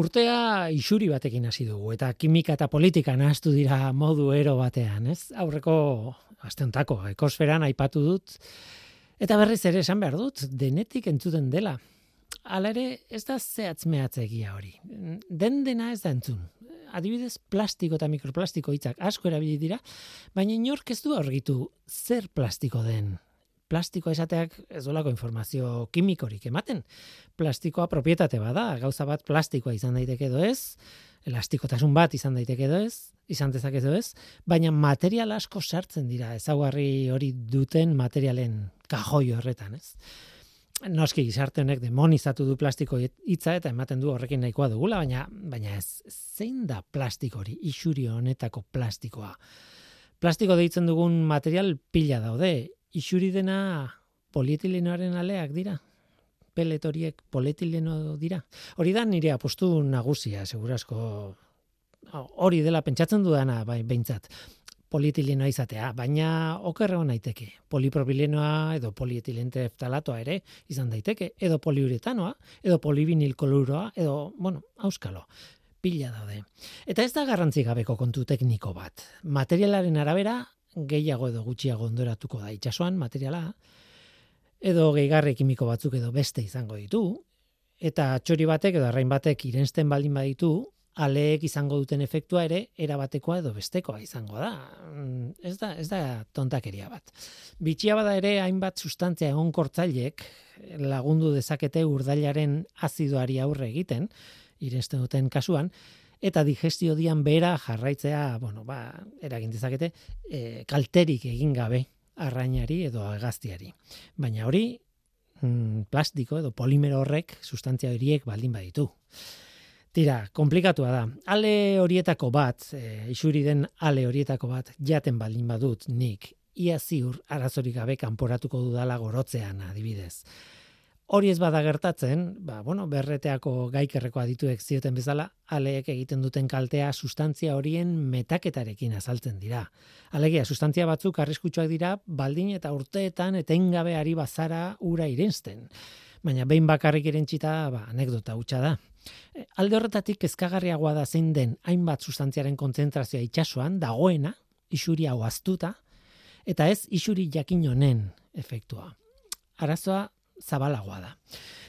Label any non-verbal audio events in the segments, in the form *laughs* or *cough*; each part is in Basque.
Urtea isuri batekin hasi dugu eta kimika eta politika nahaztu dira modu ero batean, ez? Aurreko asteontako ekosferan aipatu dut eta berriz ere esan behar dut denetik entzuten dela. Hala ere ez da zehatz mehatzegia hori. Den dena ez da entzun. Adibidez, plastiko eta mikroplastiko hitzak asko erabili dira, baina inork ez du argitu zer plastiko den plastikoa esateak ez dolako informazio kimikorik ematen. Plastikoa propietate bada, gauza bat plastikoa izan daiteke edo ez, elastikotasun bat izan daiteke edo ez, izan dezake edo ez, baina material asko sartzen dira ezaugarri hori duten materialen kajoi horretan, ez? Noski gizarte honek demonizatu du plastiko hitza eta ematen du horrekin nahikoa dugula, baina baina ez zein da plastiko hori, isuri honetako plastikoa. Plastiko deitzen dugun material pila daude, isuri dena polietilenoaren aleak dira. Peletoriek polietileno dira. Hori da nire apostu nagusia, segurasko hori dela pentsatzen dudana bai beintzat polietilenoa izatea, baina okerrego naiteke. Polipropilenoa edo polietilente eftalatoa ere izan daiteke, edo poliuretanoa, edo polivinil koloruroa, edo, bueno, auskalo pila daude. Eta ez da garrantzi gabeko kontu tekniko bat. Materialaren arabera, gehiago edo gutxiago ondoratuko da itsasoan materiala edo gehigarri kimiko batzuk edo beste izango ditu eta txori batek edo arrain batek irensten baldin baditu aleek izango duten efektua ere erabatekoa edo bestekoa izango da. Mm, ez da, ez da tontakeria bat. Bitxia bada ere hainbat sustantzia egonkortzailek lagundu dezakete urdailaren azidoari aurre egiten, irensten duten kasuan, eta digestio dian bera jarraitzea, bueno, ba, eragin dezakete, e, kalterik egin gabe arrainari edo agaztiari. Baina hori, mm, plastiko edo polimero horrek sustantzia horiek baldin baditu. Tira, komplikatua da. Ale horietako bat, e, isuri den ale horietako bat, jaten baldin badut nik, ia ziur arazorik gabe kanporatuko dudala gorotzean adibidez. Hori ez bada gertatzen, ba, bueno, berreteako gaikerreko adituek zioten bezala, aleek egiten duten kaltea sustantzia horien metaketarekin azaltzen dira. Alegia, sustantzia batzuk arriskutsuak dira, baldin eta urteetan etengabe ari bazara ura irensten. Baina behin bakarrik irentzita, ba, anekdota hutsa da. E, alde horretatik ezkagarriagoa da zein den hainbat sustantziaren kontzentrazioa itsasoan dagoena, isuri hau aztuta, eta ez isuri jakin honen efektua. Arazoa zabalagoa da.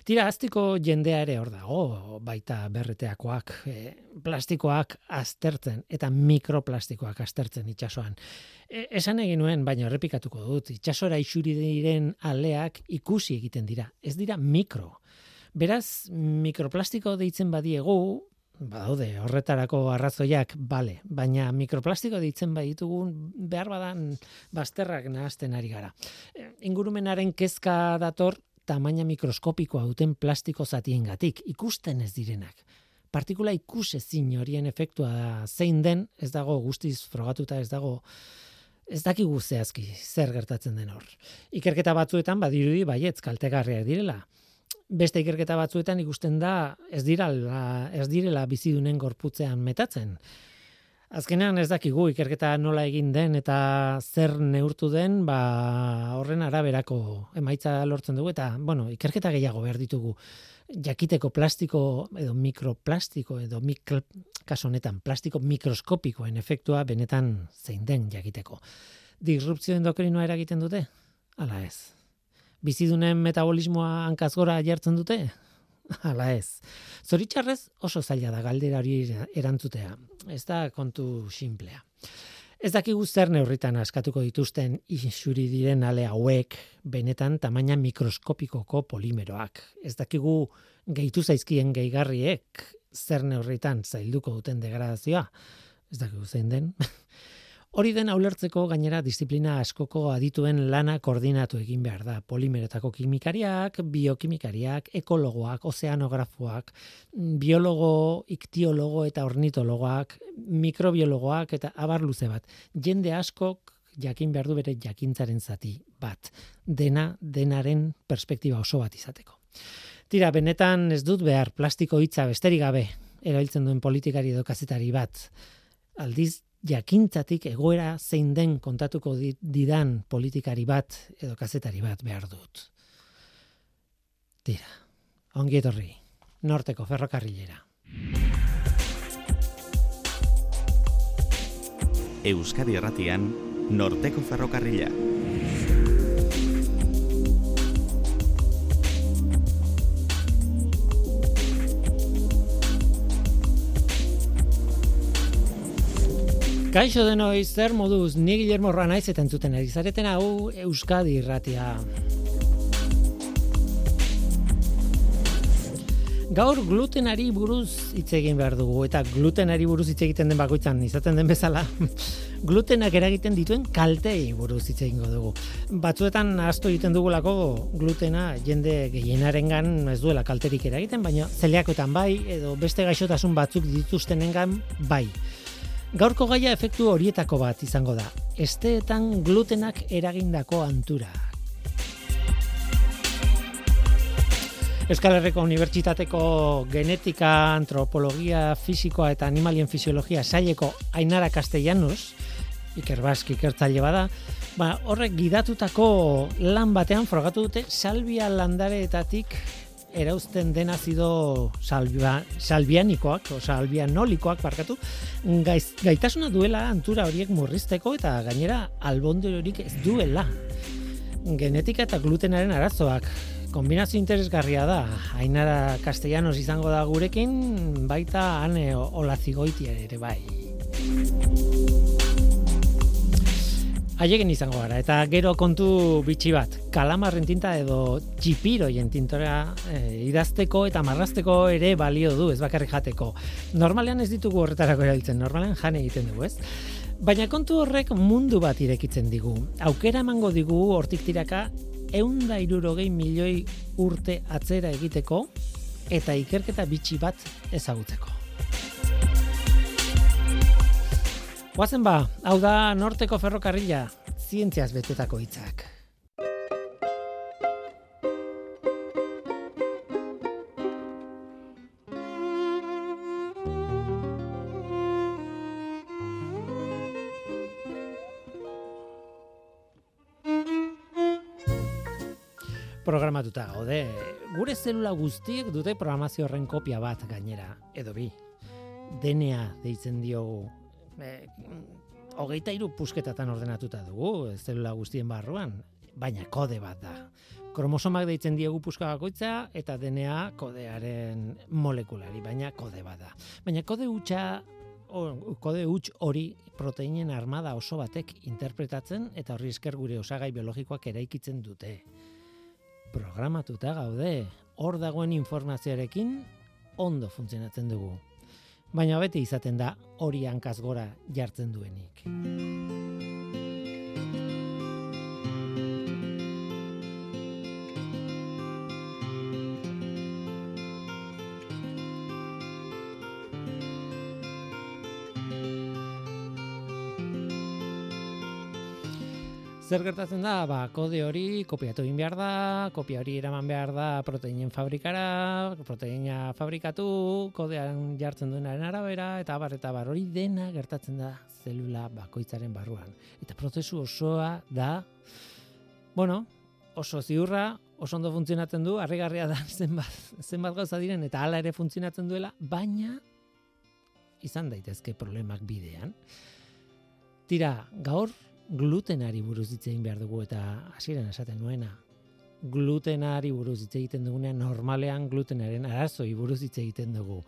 Tira, aztiko jendea ere hor dago, baita berreteakoak, e, plastikoak aztertzen, eta mikroplastikoak aztertzen itxasoan. E, esan egin nuen, baina errepikatuko dut, itxasora isuri diren aleak ikusi egiten dira, ez dira mikro. Beraz, mikroplastiko deitzen badiegu, badaude, horretarako arrazoiak, bale, baina mikroplastiko deitzen baditugun behar badan bazterrak nahazten ari gara. E, ingurumenaren kezka dator tamaina mikroskopikoa duten plastiko zatiengatik ikusten ez direnak. Partikula ikus ezin horien efektua zein den, ez dago guztiz frogatuta, ez dago ez dakigu zehazki zer gertatzen den hor. Ikerketa batzuetan badirudi baietz kaltegarriak direla. Beste ikerketa batzuetan ikusten da ez dirala ez direla bizidunen gorputzean metatzen. Azkenean ez dakigu ikerketa nola egin den eta zer neurtu den, ba horren araberako emaitza lortzen dugu eta bueno, ikerketa gehiago behar ditugu. Jakiteko plastiko edo mikroplastiko edo mikro, kaso honetan plastiko mikroskopikoen efektua benetan zein den jakiteko. Disrupzio endokrinoa eragiten dute? Hala ez. Bizidunen metabolismoa hankazgora jartzen dute? *laughs* Hala ez. Zoritxarrez oso zaila da galdera hori erantzutea. Ez da kontu simplea. Ez dakigu zer neurritan askatuko dituzten isuri diren ale hauek benetan tamaina mikroskopikoko polimeroak. Ez dakigu gehitu zaizkien gehigarriek zer neurritan zailduko duten degradazioa. Ez dakigu zein den. *laughs* Hori den ulertzeko gainera disiplina askoko adituen lana koordinatu egin behar da. Polimeretako kimikariak, biokimikariak, ekologoak, ozeanografoak, biologo, iktiologo eta ornitologoak, mikrobiologoak eta abar luze bat. Jende askok jakin behar du bere jakintzaren zati bat. Dena, denaren perspektiba oso bat izateko. Tira, benetan ez dut behar plastiko hitza besterik gabe erabiltzen duen politikari edo kazetari bat. Aldiz, jakintzatik egoera zein den kontatuko didan politikari bat edo kazetari bat behar dut. Tira, ongi etorri, norteko ferrokarrilera. Euskadi Erratian, norteko ferrokarrilera. Kaixo denoi zer moduz, ni Guillermo Ranaiz eta entzuten ari zareten hau Euskadi Irratia. Gaur glutenari buruz hitz egin behar dugu eta glutenari buruz hitz egiten den bakoitzan izaten den bezala *laughs* glutenak eragiten dituen kaltei buruz hitz egingo dugu. Batzuetan asto egiten dugulako glutena jende gehienarengan ez duela kalterik eragiten, baina zeliakoetan bai edo beste gaixotasun batzuk dituztenengan bai. Gaurko gaia efektu horietako bat izango da. Esteetan glutenak eragindako antura. Euskal Herriko Unibertsitateko Genetika, Antropologia, Fisikoa eta Animalien Fisiologia saileko Ainara Castellanos, Iker Bask ikertzaile bada, ba, horrek gidatutako lan batean frogatu dute salvia landareetatik erauzten den azido salvia, salvianikoak, o salvianolikoak barkatu, gaiz, gaitasuna duela antura horiek murrizteko eta gainera albonde horik ez duela. Genetika eta glutenaren arazoak kombinazio interesgarria da. Ainara Castellanos izango da gurekin, baita ane olazigoitia ere bai. Haiegen izango gara, eta gero kontu bitxi bat, kalamarren tinta edo txipiroien tintora e, idazteko eta marrazteko ere balio du, ez bakarrik jateko. Normalean ez ditugu horretarako erabiltzen, normalean jane egiten dugu, ez? Baina kontu horrek mundu bat irekitzen digu. Aukera emango digu hortik tiraka eunda irurogei milioi urte atzera egiteko eta ikerketa bitxi bat ezagutzeko. Guazen ba, hau da norteko ferrokarrila, zientziaz betetako hitzak. programatuta gaude. Gure zelula guztiek dute programazio horren kopia bat gainera, edo bi. DNA deitzen diogu. E, hogeita iru pusketatan ordenatuta dugu, zelula guztien barruan, baina kode bat da. Kromosomak deitzen diegu puska bakoitza eta DNA kodearen molekulari, baina kode bat da. Baina kode hutsa kode huts hori proteinen armada oso batek interpretatzen eta horri esker gure osagai biologikoak eraikitzen dute programatuta gaude, hor dagoen informazioarekin ondo funtzionatzen dugu. Baina beti izaten da hori hankaz gora jartzen duenik. Zer gertatzen da, ba, kode hori kopiatu egin behar da, kopia hori eraman behar da proteinen fabrikara, proteina fabrikatu, kodean jartzen duenaren arabera, eta bar, eta bar, hori dena gertatzen da zelula bakoitzaren barruan. Eta prozesu osoa da, bueno, oso ziurra, oso ondo funtzionatzen du, harrigarria da *laughs* zenbat, zenbat gauza diren, eta hala ere funtzionatzen duela, baina izan daitezke problemak bidean. Tira, gaur glutenari buruz hitz egin behar dugu eta hasieran esaten nuena glutenari buruz hitz egiten dugunean normalean glutenaren arazoi buruz hitz egiten dugu.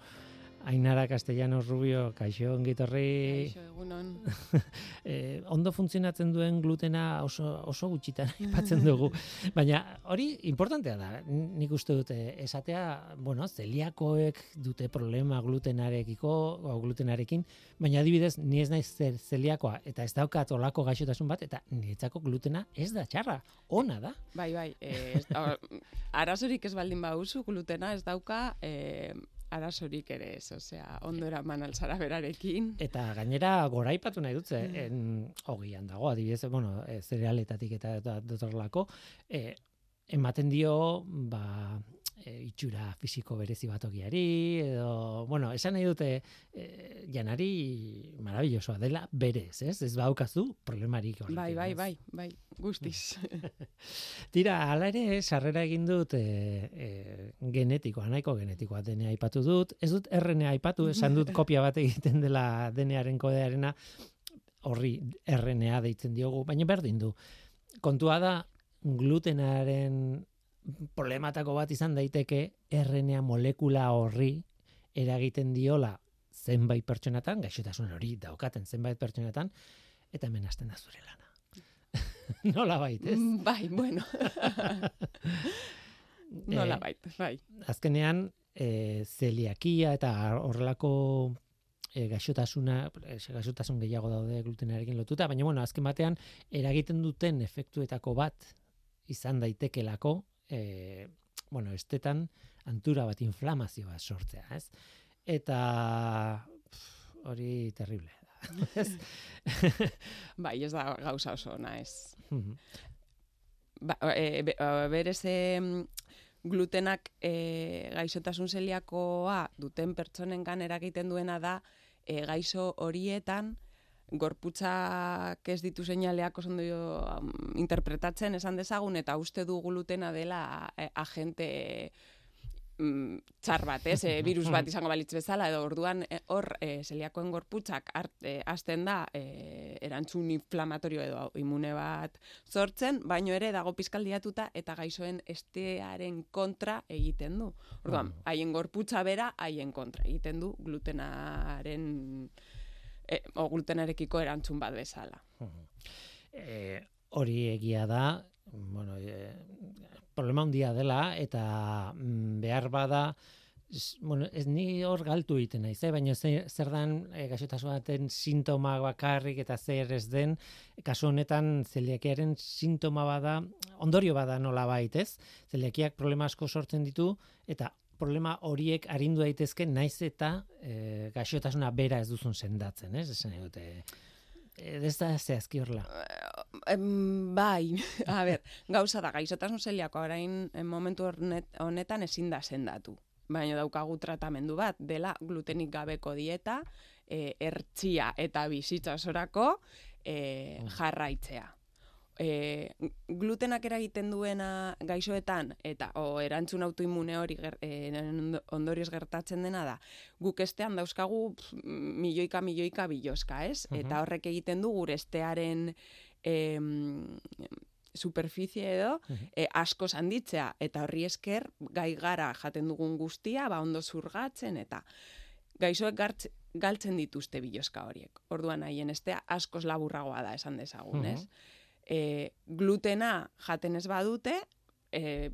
Ainara Castellanos Rubio, kaixo ongitorri. Kaixo egunon. *laughs* eh, ondo funtzionatzen duen glutena oso, oso gutxitan *laughs* aipatzen dugu. Baina hori importantea da. Nik uste dute esatea, bueno, zeliakoek dute problema glutenarekiko, o glutenarekin, baina adibidez, ni ez naiz zeliakoa eta ez daukat olako gaixotasun bat eta niretzako glutena ez da txarra, ona da. Bai, bai, eh, ez, arazorik ez baldin bauzu glutena ez dauka eh, arazorik ere ez, osea, ondo eraman alzara berarekin. Eta gainera goraipatu nahi dutze, mm. en, ogian dago, adibidez, bueno, e, zerealetatik eta dotorlako, e, ematen dio, ba, e, itxura fisiko berezi bat ogiari, edo, bueno, esan nahi dute e, janari marabillosoa dela berez, ez? Ez baukazu problemarik hori. Bai, bai, bai, bai, guztiz. *laughs* Tira, ala ere, sarrera egin dut e, e, genetikoa, nahiko genetikoa denea aipatu dut, ez dut RNA aipatu, esan dut *laughs* kopia bat egiten dela denearen kodearena, horri RNA deitzen diogu, baina berdin du. Kontua da glutenaren problematako bat izan daiteke RNA molekula horri eragiten diola zenbait pertsonatan, gaixotasun hori daukaten zenbait pertsonatan, eta hemen hasten da zure lana. *laughs* Nola bait, ez? Mm, Bai, bueno. *laughs* Nola bait, bai. azkenean e, zeliakia eta horrelako e, gaixotasuna, gaixotasun gehiago daude glutenarekin lotuta, baina bueno, azken batean eragiten duten efektuetako bat izan daitekelako, e, bueno, estetan antura bat inflamazio bat sortzea, ez? Eta pff, hori terrible. da. *laughs* Ez? Bai, ez da gauza oso ona, ez. Ba, e, be, berez em, glutenak e, gaixotasun zeliakoa duten pertsonengan eragiten duena da e, gaixo horietan gorputzak ez ditu seinaleak oso ondo um, interpretatzen esan dezagun eta uste du glutena dela e, agente mm, txar bat, ez, e, virus bat *laughs* izango balitz bezala, edo orduan e, hor e, zeliakoen gorputzak hart, e, hasten da e, erantzun inflamatorio edo imune bat sortzen, baino ere dago pizkaldiatuta eta gaixoen estearen kontra egiten du. Orduan, haien gorputza bera haien kontra egiten du glutenaren e, o glutenarekiko erantzun bat bezala. e, hori egia da, bueno, e, problema handia dela eta mm, behar bada bueno, ez ni hor galtu egiten naiz, eh? baina zer, zer dan e, gaixotasun baten sintoma bakarrik eta zer ez den, kasu honetan zeliakiaren sintoma bada, ondorio bada nola ez? Zeliakiak problema asko sortzen ditu eta problema horiek arindu daitezke naiz eta e, gaixotasuna bera ez duzun sendatzen, ez? Esan nahi dute. E, ez da zehazki horrela. Em, bai, *laughs* a ber, gauza da, gaixotasun zeliako orain momentu honetan ezin da sendatu. Baina daukagu tratamendu bat, dela glutenik gabeko dieta, e, ertzia eta bizitza osorako e, jarraitzea. E, glutenak eragiten duena gaixoetan eta o, erantzun autoimune hori ger, e, ondorioz gertatzen dena da guk estean dauzkagu pf, milioika milioika biloska, ez? Mhm. Eta horrek egiten du gure estearen em, superficie edo Mhm. e, asko handitzea eta horri esker gai gara jaten dugun guztia ba ondo zurgatzen eta gaixoek gartz, galtzen dituzte biloska horiek. Orduan haien estea askoz laburragoa da esan dezagun, ez? E, glutena jaten ez badute, e,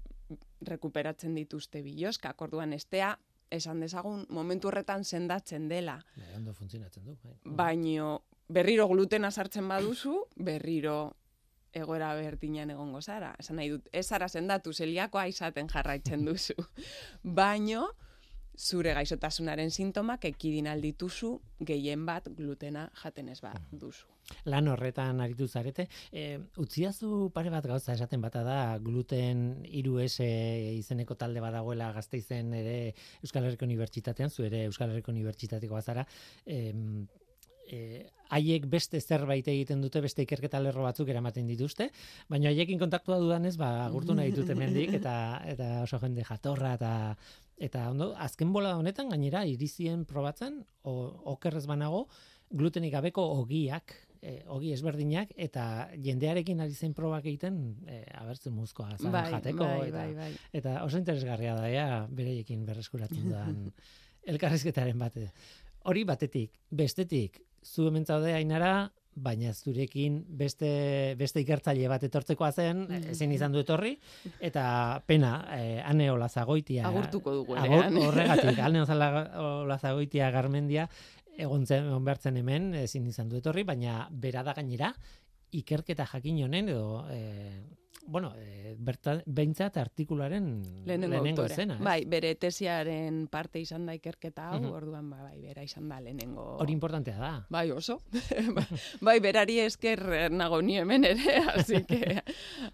rekuperatzen dituzte biloskak. Orduan estea esan dezagun momentu horretan sendatzen dela. Bai, ondo funtzionatzen du. Bai. Baino berriro glutena sartzen baduzu, berriro egoera berdinean egongo zara. Esan nahi dut, ez zara sendatu zeliakoa izaten jarraitzen duzu. *laughs* Baino, zure gaixotasunaren sintomak ekidin aldituzu gehien bat glutena jaten ez ba duzu. Lan horretan aritu zarete. E, utziazu pare bat gauza esaten bata da gluten 3S izeneko talde badagoela gazteizen ere Euskal Herriko Unibertsitatean, zu ere Euskal Herriko Unibertsitatekoa zara, em, e, haiek beste zerbait egiten dute, beste ikerketa lerro batzuk eramaten dituzte, baina haiekin kontaktua dudanez, ba, agurtu nahi dute hemendik eta eta oso jende jatorra eta eta ondo, azken bola honetan gainera irizien probatzen, o, okerrez banago, glutenik gabeko ogiak, e, ogi ezberdinak, eta jendearekin ari zen probak egiten, e, abertzen muzkoa zan jateko, bai, eta, bai, bai. eta oso interesgarria da, ea, bereiekin berreskuratzen dudan *laughs* elkarrizketaren bate. Hori batetik, bestetik, zu hemen zaude ainara, baina zurekin beste, beste ikertzaile bat etortzekoa zen, ezin izan du etorri, eta pena, eh, ane olazagoitia. Agurtuko dugu Agur, *laughs* horregatik, ane olazagoitia garmendia, egon zen, egon hemen, ezin izan du etorri, baina bera da gainera, ikerketa jakin honen, edo, eh, bueno, eh, berta, behintzat artikularen Lehenengo, lehenengo izena. ez? Bai, bere tesiaren parte izan da ikerketa hau, Mhm. orduan ba, bai, bera izan da lehenengo. Hori importantea da. Bai, oso. *laughs* bai, berari esker eh, nago ni hemen ere, *laughs* así que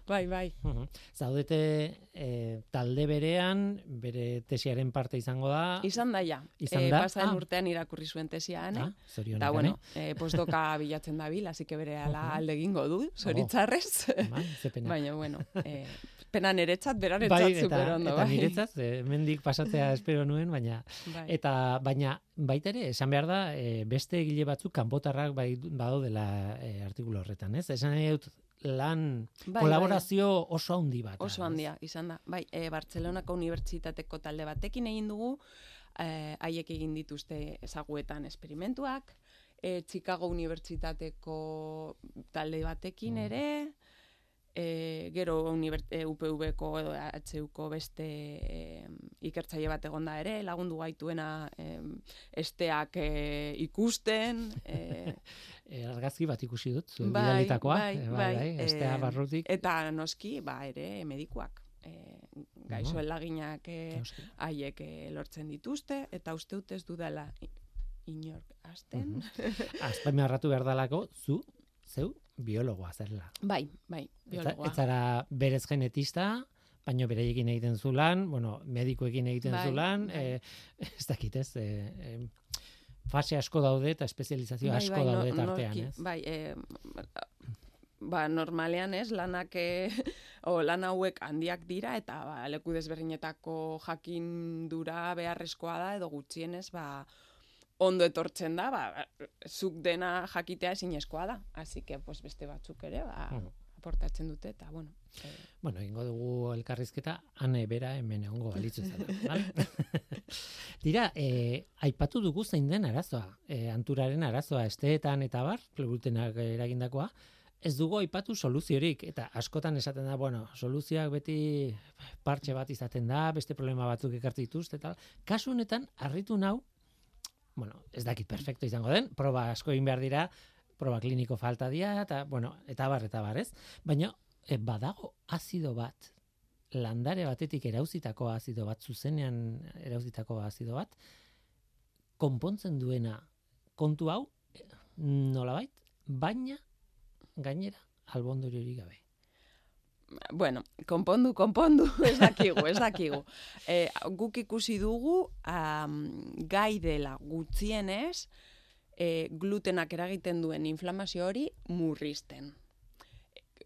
bai, bai. Mhm. Zaudete eh, talde berean, bere tesiaren parte izango da. Izan da ja. Izan Eh, da? Pasaden Ah. urtean irakurri zuen tesia ane. Ah, Eta, bueno, eh, postdoka *laughs* bilatzen dabil, así que bere ala Mhm. alde egingo du, zoritzarrez. Bai, ze pena. Baina bueno, *laughs* eh, pena niretzat, beraretzat bai, bai, super ondo. eta bai. niretzat, eh, mendik pasatzea *laughs* espero nuen, baina Bai. eta baina baita ere esan behar da eh, beste egile batzuk kanpotarrak bai badaudela eh, artikulu horretan, ez? Esan nahi dut lan Bai, kolaborazio oso handi bat. Oso handia, izan da. Bai, e, Bartzelonako Unibertsitateko talde batekin egin dugu, eh, haiek egin dituzte ezaguetan esperimentuak, e, Chicago Unibertsitateko talde batekin Mm. ere, e, gero e, UPV-ko edo HUko beste e, ikertzaile bat egonda ere, lagundu gaituena e, esteak e, ikusten, e, *laughs* E, argazki bat ikusi dut, Bai, bidalitakoa, bai, eh, bai, bai, estea em, barrutik. eta noski, ba, ere medikuak. E, gaixo elaginak e, haiek eh, lortzen dituzte, eta uste dut ez dudala inork hasten. *laughs* Azpimarratu behar dalako, zu, zeu, biologoa zerla. bai, bai, biologoa. ez zara berez genetista, baino bereiekin egiten zulan, bueno, medikoekin egiten Bai, zulan, bai. eh, *laughs* ez dakit ez, eh, eh, fase asko daude eta espezializazio Bai, asko bai, no- daude tartean, norki, ez? Bai, e, ba, normalean ez, lanak, e, *laughs* o, lan hauek handiak dira, eta ba, leku desberdinetako jakindura beharrezkoa da, edo gutxienez, ba, ondo etortzen da, ba, zuk dena jakitea ezinezkoa da. Así que, pues, beste batzuk ere, ba, aportatzen dute, eta, bueno, e, Bueno, ingo dugu elkarrizketa, ane bera hemen egongo balitzu bale? Dira, *laughs* eh, aipatu dugu zein den arazoa, eh, anturaren arazoa, esteetan eta bar, glutenak eragindakoa, ez dugu aipatu soluziorik, eta askotan esaten da, bueno, soluzioak beti partxe bat izaten da, beste problema batzuk ekartzen dituzte, eta kasu honetan, harritu nau, bueno, ez dakit perfecto izango den, proba asko egin behar dira, proba kliniko falta dira, eta, bueno, eta bar, eta bar, ez? Baina, e, badago azido bat, landare batetik erauzitako azido bat, zuzenean erauzitako azido bat, konpontzen duena kontu hau, eh, nolabait, baina gainera albondoriorik gabe. Bueno, konpondu, konpondu, *laughs* ez dakigu, ez dakigu. *laughs* E, guk ikusi dugu, um, gai dela gutxienez, e, glutenak eragiten duen inflamazio hori murrizten.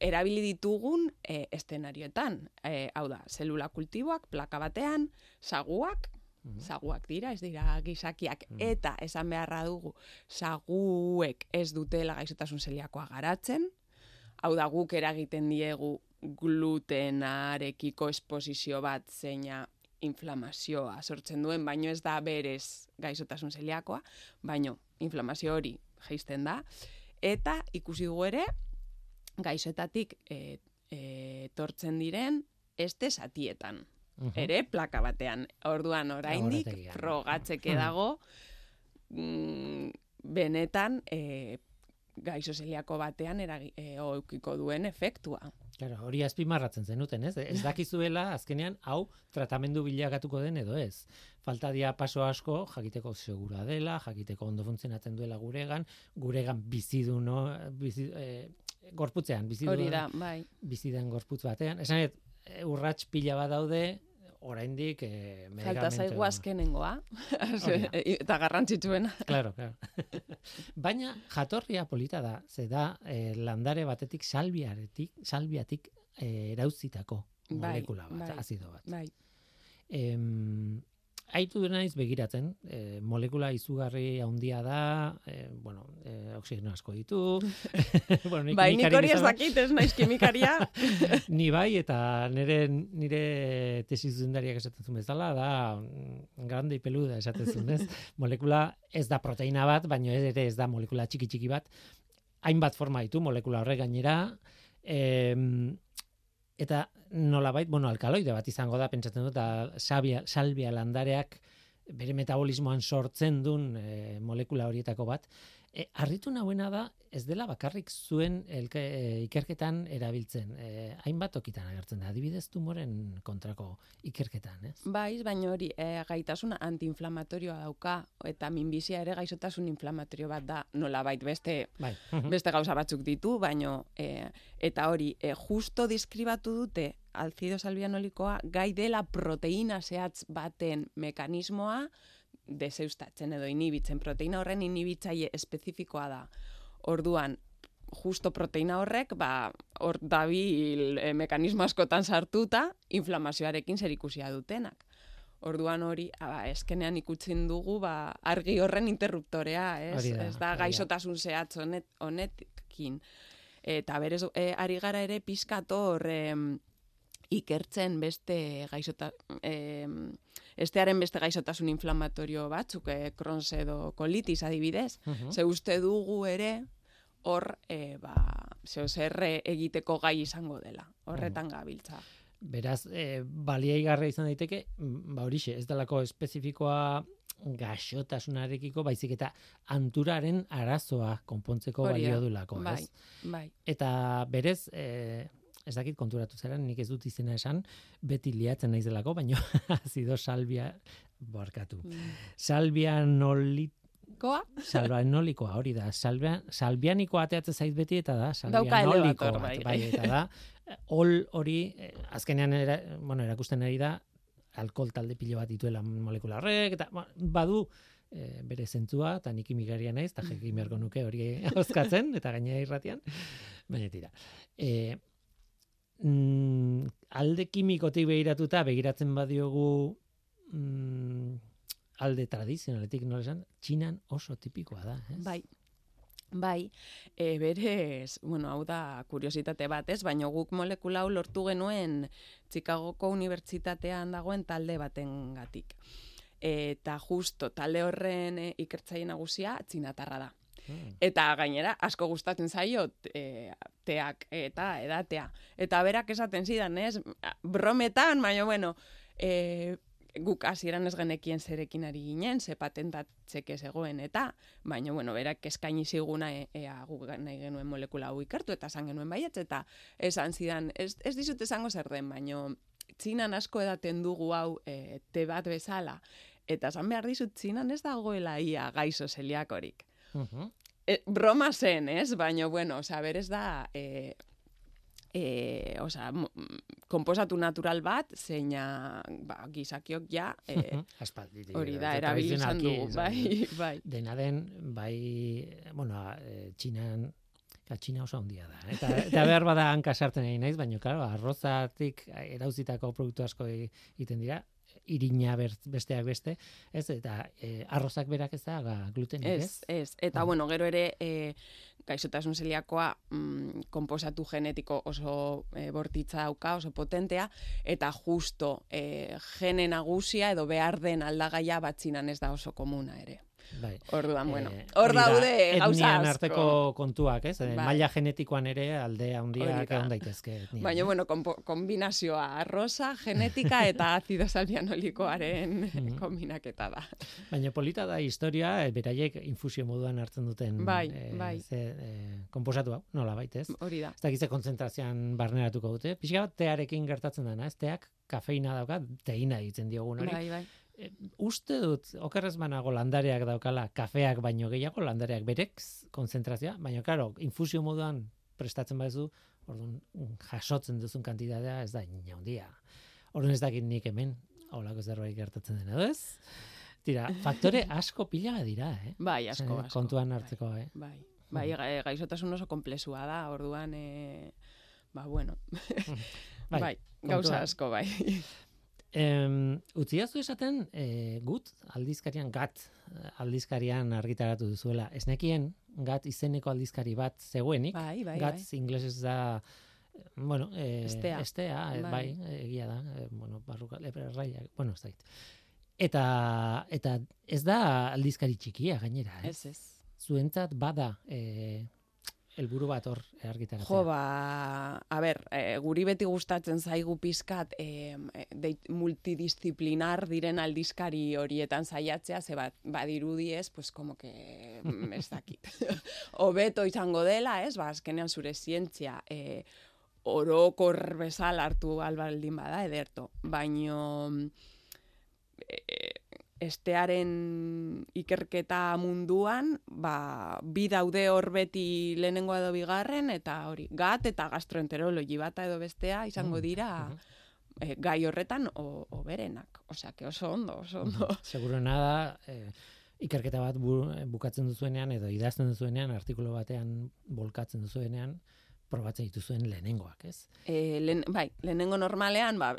Erabili ditugun e, estenarioetan, e, hau da, zelula kultiboak, plaka batean, saguak, Mhm. saguak dira, ez dira gizakiak, eta esan beharra dugu, saguek ez dutela gaixotasun zeliakoa garatzen, hau da guk eragiten diegu glutenarekiko esposizio bat zeina inflamazioa sortzen duen, baino ez da berez gaixotasun zeliakoa, baino inflamazio hori jaisten da, eta ikusi dugu ere, gaixoetatik e, e, etortzen diren este satietan Mhm. ere plaka batean. Orduan oraindik Laborategian. frogatzeke dago mm, benetan e, zeliako batean eragi, e, duen efektua. Claro, hori azpimarratzen zenuten, ez? Ez dakizuela azkenean hau tratamendu bilakatuko den edo ez. Falta dia paso asko, jakiteko segura dela, jakiteko ondo funtzionatzen duela guregan, guregan bizidu no, bizi, eh, gorputzean, bizidu Hori da, bai. bizi den gorputz batean. Esan eh, urrats pila bat daude, oraindik eh, Falta zaigu azkenengoa. *laughs* Da. eta garrantzitsuena. Claro, claro. *laughs* Baina jatorria polita da, ze da eh, landare batetik salbiaretik, salbiatik eh, erauzitako Bai, molekula bat, bai. azido bat. Bai. Em, Aitu naiz begiratzen, eh, molekula izugarri handia da, eh, bueno, eh, oxigeno asko ditu. *laughs* *laughs* bueno, nik Bai, nik hori ez dakit, ez naiz kimikaria. *laughs* Ni bai, eta nire, nire tesis zuzendariak esaten zuen bezala, da mm, grande y peluda esaten zuen, ez? molekula ez da proteina bat, baino ez ere ez da molekula txiki txiki bat. Hainbat forma ditu molekula horrek gainera, em, eta nolabait, bueno, alkaloide bat izango da, pentsatzen dut, sabia, salvia landareak bere metabolismoan sortzen duen e, molekula horietako bat. E, harritu nahuena da, ez dela bakarrik zuen elke, e, ikerketan erabiltzen. E, hainbat tokitan agertzen da, adibidez tumoren kontrako ikerketan, ez? Bai, baina hori, e, gaitasuna antiinflamatorioa dauka, eta minbizia ere gaixotasun inflamatorio bat da, nolabait beste Bai. *laughs* beste gauza batzuk ditu, baino e, eta hori, e, justo diskribatu dute alzido salbianolikoa gai dela proteina zehatz baten mekanismoa deseustatzen edo inibitzen. Proteina horren inibitzaile espezifikoa da. Orduan, justo proteina horrek, ba, hor dabil e, mekanismo askotan sartuta, inflamazioarekin zerikusia dutenak. Orduan hori, ba, eskenean ikutzen dugu, ba, argi horren interruptorea, ez, da, ez da gaixotasun zehatz honet, honetkin. Eta berez, e, ari gara ere pizkator em, ikertzen beste gaixota, em, estearen beste gaixotasun inflamatorio batzuk, e, Crohn's edo colitis adibidez, Mhm. Ze uste dugu ere hor e, ba, zeo zer egiteko gai izango dela. Horretan gabiltza. Beraz, e, baliaigarra izan daiteke, mm, ba horixe, ez delako espezifikoa gaixotasunarekiko, baizik eta anturaren arazoa konpontzeko balio dulako, bai, ez? bai. Eta berez, e, ez dakit konturatu zera, nik ez dut izena esan, beti liatzen naizelako, baina *laughs* azido salvia, barkatu. Mm. Salvia nolit Koa? salbianolikoa hori da. Salbia, salbianikoa ateatzen zait beti eta da Dauka salbianoliko elevator, bat, bai. bai, eta da *laughs* ol hori eh, azkenean era, bueno, erakusten ari da alkohol talde pilo bat dituela molekularrek eta ba, badu eh, bere zentzua eta nik imikaria naiz eta jekin beharko nuke hori *laughs* hozkatzen eta gainera irratian baina tira e, mm, alde kimikotik begiratuta begiratzen badiogu mm, alde tradizionaletik nola esan, txinan oso tipikoa da, ez? Bai. Bai, e, berez, bueno, hau da kuriositate bat, ez? Baina guk molekula hau lortu genuen Chicagoko Unibertsitatean dagoen talde baten gatik. Eta justo talde horren e, ikertzaile nagusia txinatarra da. Mm. Eta gainera, asko gustatzen zaio e, teak eta edatea. Eta berak esaten zidan, ez? Brometan, baina bueno, e, guk hasieran ez genekien zerekin ari ginen, ze patentatzeke zegoen eta, baina bueno, berak eskaini ziguna e, ea guk nahi genuen molekula hau ikertu eta esan genuen baietz eta esan zidan, ez, ez dizut esango zer den, baina txinan asko edaten dugu hau e, te bat bezala, eta esan behar dizut txinan ez dagoela ia gaizo zeliakorik Mhm. E, broma zen, ez? Baina, bueno, osea, berez da, e, e, osea, mo- mm, komposatu natural bat, zeina, ba, gizakiok ja, e, Aspalditik, hori da, eta erabili izan tradizionalki, dugu, izan bai, *laughs* bai. Dena den, bai, bueno, eh, txinan, ka, txina oso handia da. Eta, *laughs* eta behar bada hanka sartzen egin naiz, baina, claro, arrozatik erauzitako produktu asko e- egiten dira, irina besteak beste, ez, eta eh, arrozak berak ez da ga, glutenik, ez? Ez, ez. Eta, Ah. bueno, gero ere, e, gaixotasun zeliakoa mm, komposatu genetiko oso e, bortitza dauka, oso potentea, eta justo e, gene nagusia edo behar den aldagaia batzinan ez da oso komuna ere. Bai. Orduan, bueno, Eh, hor hori da, daude gauza asko. arteko kontuak, ez? Bai. Maila genetikoan ere alde da. egon daitezke. Baina, eh? bueno, kombinazioa arroza, genetika *laughs* eta azido salbianolikoaren Mhm. kombinaketa da. Baina polita da historia, eh, beraiek infusio moduan hartzen duten Bai, eh, bai. Ze, eh, komposatu hau, nola baitez. Hori da. Ez dakitze kontzentrazioan barneratuko dute. Pixka bat tearekin gertatzen dena, ez? Teak kafeina dauka, teina ditzen diogun hori. Bai, bai. E, uste dut, okerrez banago landareak daukala, kafeak baino gehiago, landareak berek konzentrazioa, baina, karo, infusio moduan prestatzen baduzu, orduan mm, jasotzen duzun kantitatea ez da ina handia. Orduan ez dakit nik hemen, holako zerbait gertatzen dena, ez? Tira, faktore *laughs* asko pila dira, eh? Bai, asko, Eh, asko. Kontuan hartzeko, eh? Bai, bai, ga- gaixotasun oso komplexua da, orduan, e, ba, bueno, *laughs* Bai, bai, gauza asko, bai. Em, utziazu esaten, e, gut, aldizkarian, gat, eh, aldizkarian argitaratu duzuela. Ez nekien, gat izeneko aldizkari bat zegoenik. Bai, bai, bai. Gatz inglesez da, eh, bueno, e, Estea. estea eh, Bai. bai, egia da, e, bueno, barruka, erraiak, bueno, ez dakit. Eta, eta ez da aldizkari txikia gainera, ez? Ez, ez. Zuentzat bada e, helburu bat hor argitaratzea. Jo, ba, a ber, e, guri beti gustatzen zaigu pizkat e, deit, multidisciplinar diren aldizkari horietan saiatzea, ze bat, badirudi ez, pues como que, mm, ez dakit, *laughs* hobeto izango dela, ez, ba, azkenean zure zientzia, e, orokor bezala hartu albaldin bada, ederto. Baino, e, estearen ikerketa munduan, ba, bi daude hor beti lehenengo edo bigarren, eta hori, gat eta gastroenterologi bata edo bestea izango Mm, dira mhm. e, gai horretan o, oberenak. Osea, que oso ondo, oso ondo. *laughs* Seguruena da, eh, ikerketa bat bu, bukatzen duzuenean edo idazten duzuenean artikulu batean bolkatzen duzuenean probatzen dituzuen lehenengoak, ez? E, lehen, bai, lehenengo normalean, ba,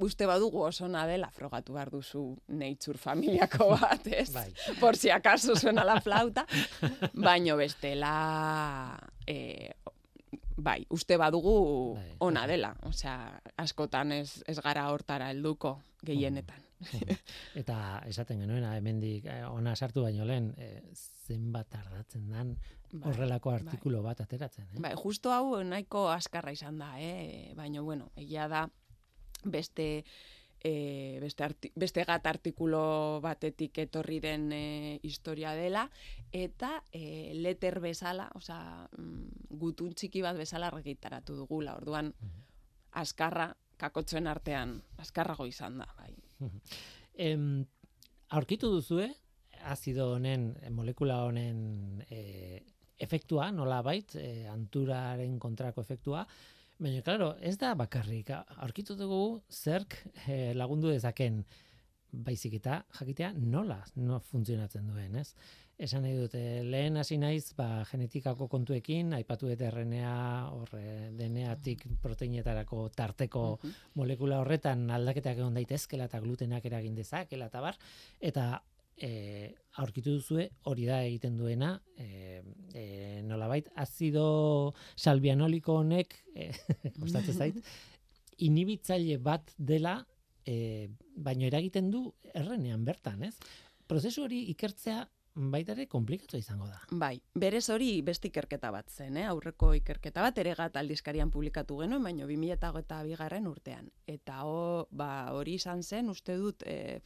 uste badugu oso dela frogatu behar duzu neitzur familiako *laughs* bat, ez? Bai. Por si acaso suena la flauta. Baino bestela, e, bai, uste badugu Bai. ona dela. Osea, askotan ez, ez gara hortara helduko gehienetan. Eta esaten genuena hemendik eh, ona sartu baino lehen eh, zenbat tardatzen dan Bai, horrelako bai. artikulu bat ateratzen, eh? Bai, justo hau nahiko askarra izan da, eh? baina bueno, egia da beste e, beste, arti, beste gat artikulo batetik etorri den e, historia dela eta e, letter bezala, osea, mm, gutun txiki bat bezala argitaratu dugula. Orduan askarra kakotzen artean askarrago izan da, bai. *laughs* Em, aurkitu duzue azido honen, eh, molekula honen e, efektua, nola bait, e, anturaren kontrako efektua, baina, claro, ez da bakarrik, aurkitu dugu zerk e, lagundu dezaken, baizik eta jakitea nola no funtzionatzen duen, ez? Esan nahi dute, lehen hasi naiz, ba, genetikako kontuekin, aipatu dut RNA, horre, DNA-tik proteinetarako tarteko Mhm. molekula horretan aldaketak egon daitezkela eta glutenak eragin dezakela eta bar eta e, aurkitu duzue hori da egiten duena e, e, nolabait azido salbianoliko honek e, *laughs* zait *laughs* inhibitzaile bat dela e, baino eragiten du errenean bertan, ez? Prozesu hori ikertzea baita ere komplikatu izango da. Bai, berez hori beste ikerketa bat zen, eh? aurreko ikerketa bat, ere gat aldizkarian publikatu genuen, baino 2008 bigarren urtean. Eta ho, ba, hori izan zen, uste dut, e,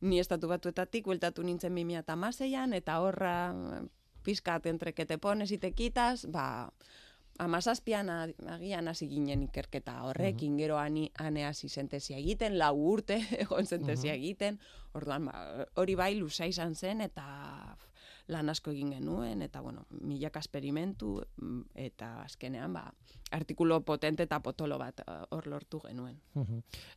ni estatu batuetatik, bueltatu nintzen 2008an, eta horra eh, pizkat entrekete pones y te quitas, ba, amazazpian agian hasi ginen ikerketa horrekin, gero ani, ane hasi sentesia egiten, lau urte *laughs* egon sentesia egiten, orduan ba, hori bai luza izan zen eta lan asko egin genuen, eta bueno, milaka esperimentu, mm, eta azkenean ba, artikulo potente eta potolo bat eh, hor lortu genuen.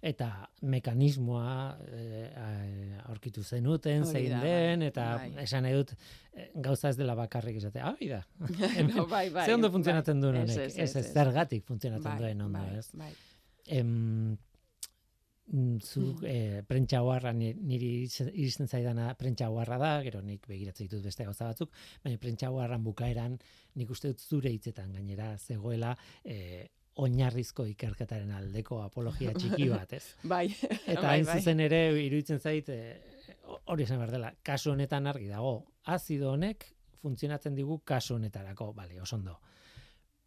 Eta mekanismoa eh, eh, aurkitu zenuten, zein da, den, bai, eta bai. esan nahi dut, eh, gauza ez dela bakarrik esatea. Hau da, hemen, *laughs* *laughs* No, bai, bai, ze ondo bai. funtzionatzen duen Ez, honek, ez, ez, ez, zergatik funtzionatzen Bai, duen ondo, bai, ez. bai. Em, zu eh, prentsa guarra ni- niri iristen zaidana prentsa guarra da, gero nik begiratzen ditut beste gauza batzuk, baina prentsa guarran bukaeran nik uste dut zure hitzetan gainera zegoela eh, oinarrizko ikerketaren aldeko apologia txiki bat, ez? *laughs* Bai, Eta bai, hain bai. zuzen ere iruditzen zait eh, hori esan behar dela. Kasu honetan argi dago. Azido honek funtzionatzen digu kasu honetarako, bale, oso ondo.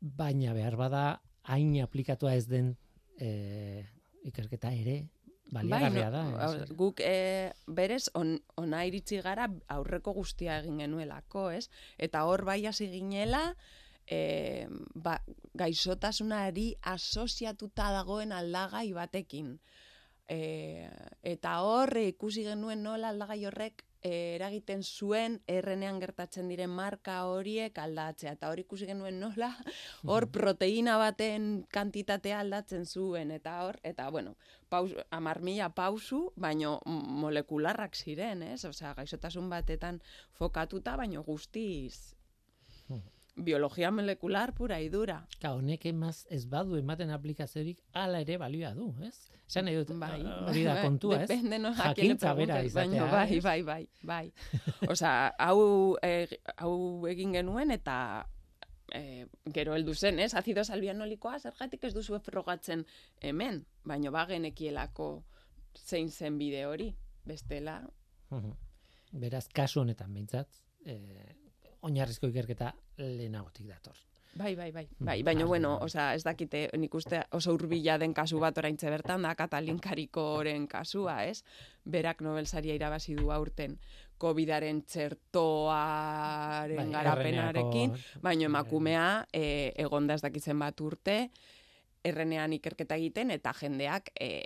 Baina behar bada hain aplikatua ez den eh, ikerketa ere baliagarria da. Bai, no, ez? guk e, berez on, ona iritsi gara aurreko guztia egin genuelako, ez? Eta hor bai hasi ginela, e, ba, gaixotasunari asoziatuta dagoen aldagai batekin. E, eta hor e, ikusi genuen nola aldagai horrek eragiten zuen errenean gertatzen diren marka horiek aldatzea. Eta hor ikusi genuen nola hor proteina baten kantitatea aldatzen zuen. Eta hor, eta bueno, paus, amar mila pausu, baino molekularrak ziren, ez? Osea, gaixotasun batetan fokatuta, baino guztiz Hmm. Biologia molekular pura idura. Ka, honek emaz ez badu ematen aplikaziorik hala ere balioa du, ez? Esan nahi dut, Bai, hori da *laughs* kontua, ez? Depende, no, Jakintza bera izatea, bai, bai, bai, bai. *laughs* Osea, hau, e, hau egin genuen eta e, gero heldu zen, ez? Azido salbianolikoa zergatik ez duzu frogatzen hemen, baino ba genekielako zein zen bide hori, bestela. Mhm. Beraz, kasu honetan behintzat, eh, oinarrizko ikerketa lehenagotik dator. Bai, bai, bai. Hmm, Bai, baina bueno, osea, ez dakite nik uste oso hurbila den kasu bat oraintze bertan da Katalin Karikoren kasua, ez? Berak Nobel saria irabazi du aurten COVIDaren txertoaren Bai, garapenarekin, RNA-ko- baina emakumea e, egonda ez dakitzen bat urte, errenean ikerketa egiten eta jendeak e,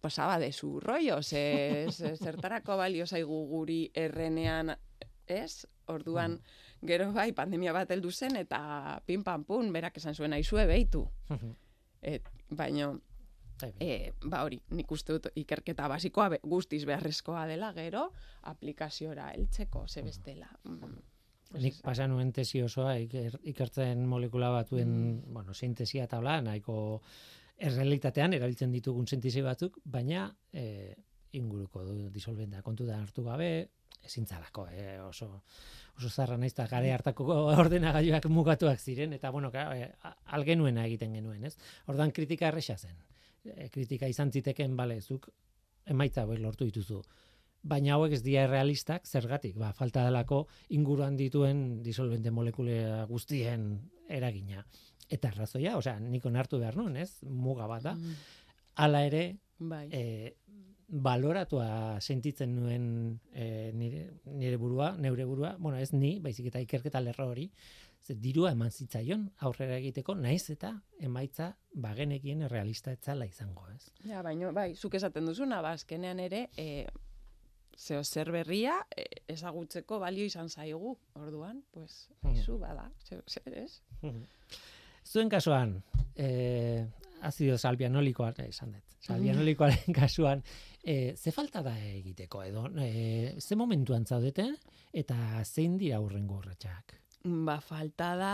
pasaba de su rollo, ze, zertarako balio zaigu guri errenean, ez? Orduan, gero bai, pandemia bat heldu zen eta pin pam pun, berak esan zuen aizue behitu. Mhm. Et, baino, E, ba hori, nik uste dut ikerketa basikoa be, guztiz beharrezkoa dela gero aplikaziora heltzeko ze bestela. Mm. Pues Nik pasa nuen tesi osoa iker, ikertzen molekula batuen, Mm. bueno, sintesia eta bla, nahiko errealitatean erabiltzen ditugun sintesi batzuk, baina e, inguruko du disolventea kontutan hartu gabe, ezintzalako, e, oso oso zarra naiz eta gare hartako *laughs* ordenagailuak mugatuak ziren eta bueno, e, a- algenuena egiten genuen, ez? Ordan kritika erresa zen. E, kritika izan ziteken, bale, zuk emaitza hauek lortu dituzu. Baina hauek ez dira realistak, zergatik, ba, falta delako inguruan dituen disolvente molekulea guztien eragina. Eta arrazoia, osea, nik onartu behar nuen, ez? Muga bat da. Mm, Hala ere, Bai. e, baloratua sentitzen nuen e, nire, nire burua, neure burua, bueno, ez ni, baizik eta ikerketa lerro hori, ze dirua eman zitzaion aurrera egiteko, naiz eta emaitza bagenekien realista etzala izango, ez? Ja, baino, bai, zuk esaten duzuna, ba, azkenean ere, e, zeo zer berria e, ezagutzeko balio izan zaigu, orduan, pues, Mhm. aizu, bada, zeo zer, ez? Zuen kasuan, eh, azido salbianolikoa, eh, esan dut, salbianolikoaren *laughs* kasuan, eh, ze falta da egiteko edo, eh, ze momentuan zaudete eta zein dira hurrengo urratsak? Ba, falta da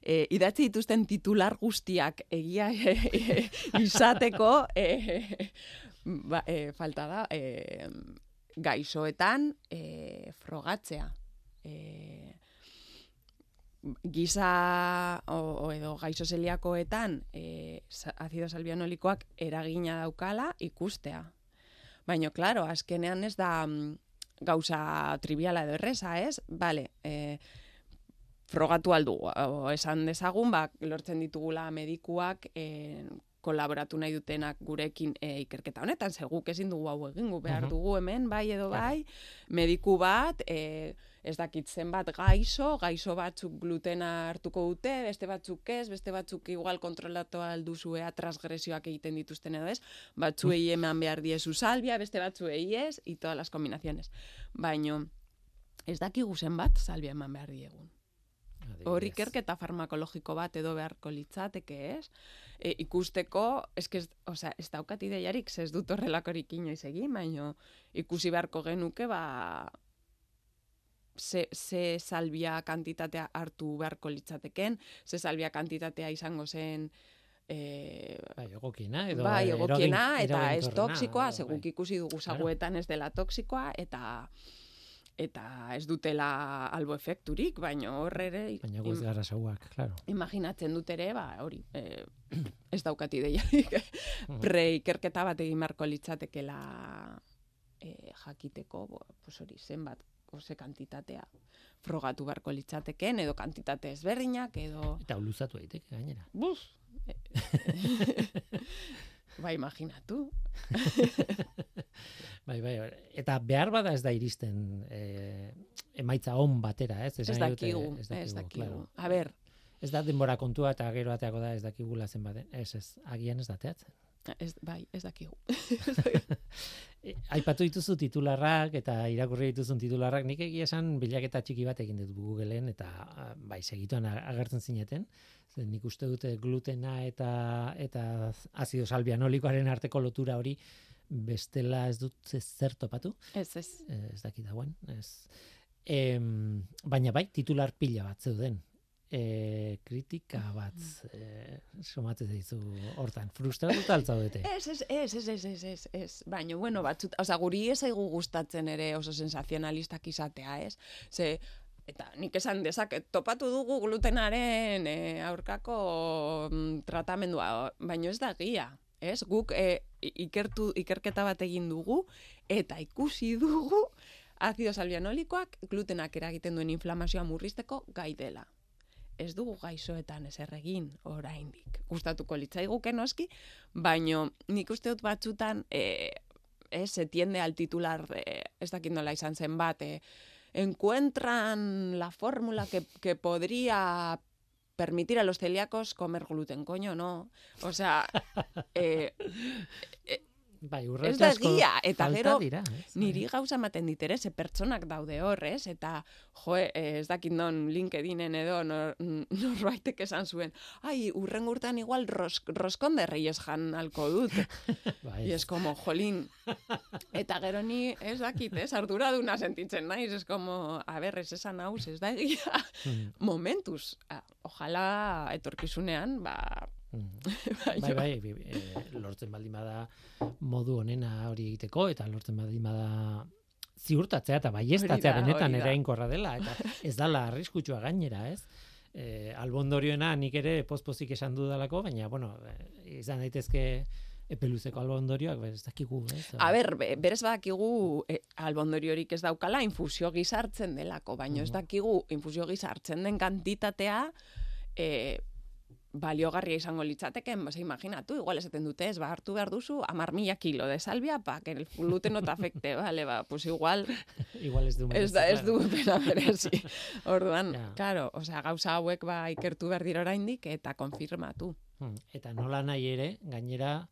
e, idatzi dituzten titular guztiak egia e, izateko e, ba, e, falta da e, gaixoetan e, frogatzea. E, giza o, o edo gaixo zeliakoetan e, azido salbianolikoak eragina daukala ikustea. Baina, claro, azkenean ez da mm, gauza triviala edo erresa, ez? Bale, e, frogatu aldu, o esan dezagun, ba, lortzen ditugula medikuak e, kolaboratu nahi dutenak gurekin e, ikerketa honetan, ze guk ezin dugu hau egin, behar Mhm. dugu hemen, bai edo bai, mediku bat, e, ez dakit zenbat gaixo, gaixo batzuk glutena hartuko dute, beste batzuk ez, beste batzuk igual kontrolatu alduzuea transgresioak egiten dituzten edo ez, batzuei eman behar diezu salbia, beste batzuei ez, y todas las combinaciones. Baino, ez dakigu zenbat salbia eman behar diegun. Hor ikerketa farmakologiko bat edo beharko litzateke, ez? E, ikusteko, eske ez, osea, ez daukat ideiarik, ez dut horrelakorik inoiz egin, baino ikusi beharko genuke, ba, ze, ze salbia kantitatea hartu beharko litzateken, ze salbia kantitatea izango zen e, Bai, egokiena edo bai, erogin- egokiena eta ez eraginkorrena, toksikoa, seguk bai. ikusi dugu zaguetan ez dela toksikoa eta eta ez dutela albo efekturik, baina hor ere Baina gu ez im- gara zauak, claro. imaginatzen dut ere, ba, hori, e, *clears throat* ez daukat ideiarik, Mhm. pre-ikerketa bat egin marko litzatekela e, jakiteko, bo, pues hori, zenbat, ze kantitatea frogatu beharko litzateken, edo kantitate ezberdinak, edo... Eta luzatu daiteke gainera. Buf! *laughs* ba, imaginatu. *laughs* Bai, bai, eta behar bada ez da iristen eh, emaitza on batera, ez? Ez Esan nahi dute, dakigu, ez ez dakigu. claro. A ber, Ez da denbora kontua eta gero ateako da ez dakigula zenbat. Ez, ez, agian ez da teatzen. Ez, bai, ez dakigu. *laughs* E, aipatu dituzu titularrak eta irakurri dituzun titularrak, nik egia esan bilaketa txiki bat egin dut Googleen eta ah, bai segituan agertzen zineten. Ze nik uste dute glutena eta eta azido salbianolikoaren arteko lotura hori bestela ez dut zer topatu. Ez, ez. Eh, ez dakit dagoen, ez. Em, baina bai, titular pila bat zeuden. E, kritika bat e, somatzen dizu hortan. Frustratuta altzaudete. *laughs* Ez, ez, ez, ez, ez, ez, ez, ez. Baina, bueno, batzut, oza, guri ez zaigu gustatzen ere oso sensazionalistak izatea, ez? Ze, eta nik esan dezaket, topatu dugu glutenaren e, aurkako mm, tratamendua, baina ez da gia, ez? Guk e, ikertu, ikerketa bat egin dugu, eta ikusi dugu azido salbianolikoak glutenak eragiten duen inflamazioa murrizteko gai dela ez dugu gaixoetan ezer egin oraindik. Gustatuko litzaiguke noski, baino nik uste dut batzutan eh ez se tiende al titular eh, ez dakit nola izan zen bat eh, encuentran la fórmula que, que podría permitir a los celíacos comer gluten, coño, no. O sea, eh, Bai, ez da egia, eta gero dira, ez? niri gauza ematen dit ere, ze pertsonak daude horrez, eta jo, eh, ez dakit non LinkedInen edo nor, norbaitek esan zuen, ai, urren urtean igual ros, roskonde reyes jan alko dut. *laughs* Bai. Es como, jolín. Eta gero ni, ez dakit, ez, arduraduna sentitzen naiz, ez como, a ber, ez esan hauz, ez da egia, Mm, momentuz. Ah, Ojalá etorkizunean, ba. *laughs* bai, Bai, bai, eh, lortzen baldin bada modu honena hori egiteko, eta lortzen baldin bada ziurtatzea eta baiestatzea benetan hori da. erainkorra dela, eta ez dala arriskutsua gainera, ez? E, albondorioena nik ere pozpozik esan dudalako, baina, bueno, eh, izan daitezke epeluzeko albondorioak, ez dakigu, ez? A ber, be- berez badakigu e, albondoriorik ez daukala infusio gisa hartzen delako, baina ez Mhm. dakigu infusio gisa hartzen den kantitatea e, baliogarria izango litzateken, ba, imaginatu, igual esaten dute, ez, ba, hartu behar duzu, amar mila kilo de salvia, pa, que el gluten afecte, *laughs* vale, ba, pues igual, *laughs* Igual ez du ez da, ez merezi, du pena berezi. Orduan, Ja. claro, osea, gauza hauek ba ikertu behar dira oraindik eta konfirmatu. claro. Mm, Eta nola nahi ere, gainera,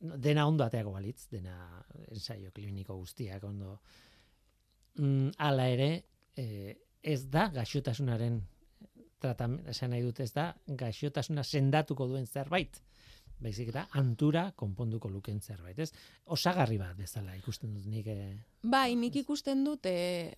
dena ondo ateako balitz, dena ensaio kliniko guztiak ondo. Mm, hala ere, eh, ez da gaixotasunaren tratam, esan nahi dut ez da gaixotasuna sendatuko duen zerbait. Baizik eta antura konponduko luken zerbait, ez? Osagarri bat bezala ikusten dut nik eh, Bai, nik ikusten dut, e,